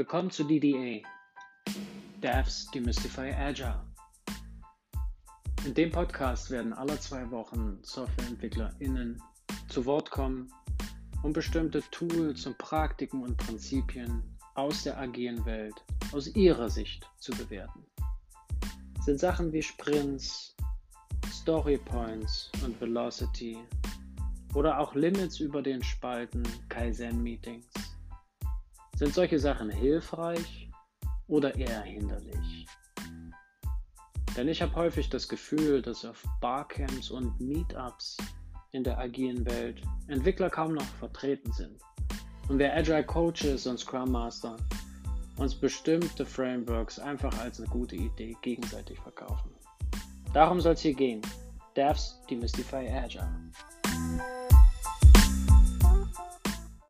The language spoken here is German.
Willkommen zu DDA, Devs Demystify Agile. In dem Podcast werden alle zwei Wochen SoftwareentwicklerInnen zu Wort kommen, um bestimmte Tools und Praktiken und Prinzipien aus der agilen Welt aus ihrer Sicht zu bewerten. Das sind Sachen wie Sprints, Story Points und Velocity oder auch Limits über den Spalten Kaizen-Meetings. Sind solche Sachen hilfreich oder eher hinderlich? Denn ich habe häufig das Gefühl, dass auf Barcamps und Meetups in der agilen Welt Entwickler kaum noch vertreten sind. Und wir Agile Coaches und Scrum Master uns bestimmte Frameworks einfach als eine gute Idee gegenseitig verkaufen. Darum soll es hier gehen. Devs Demystify Agile.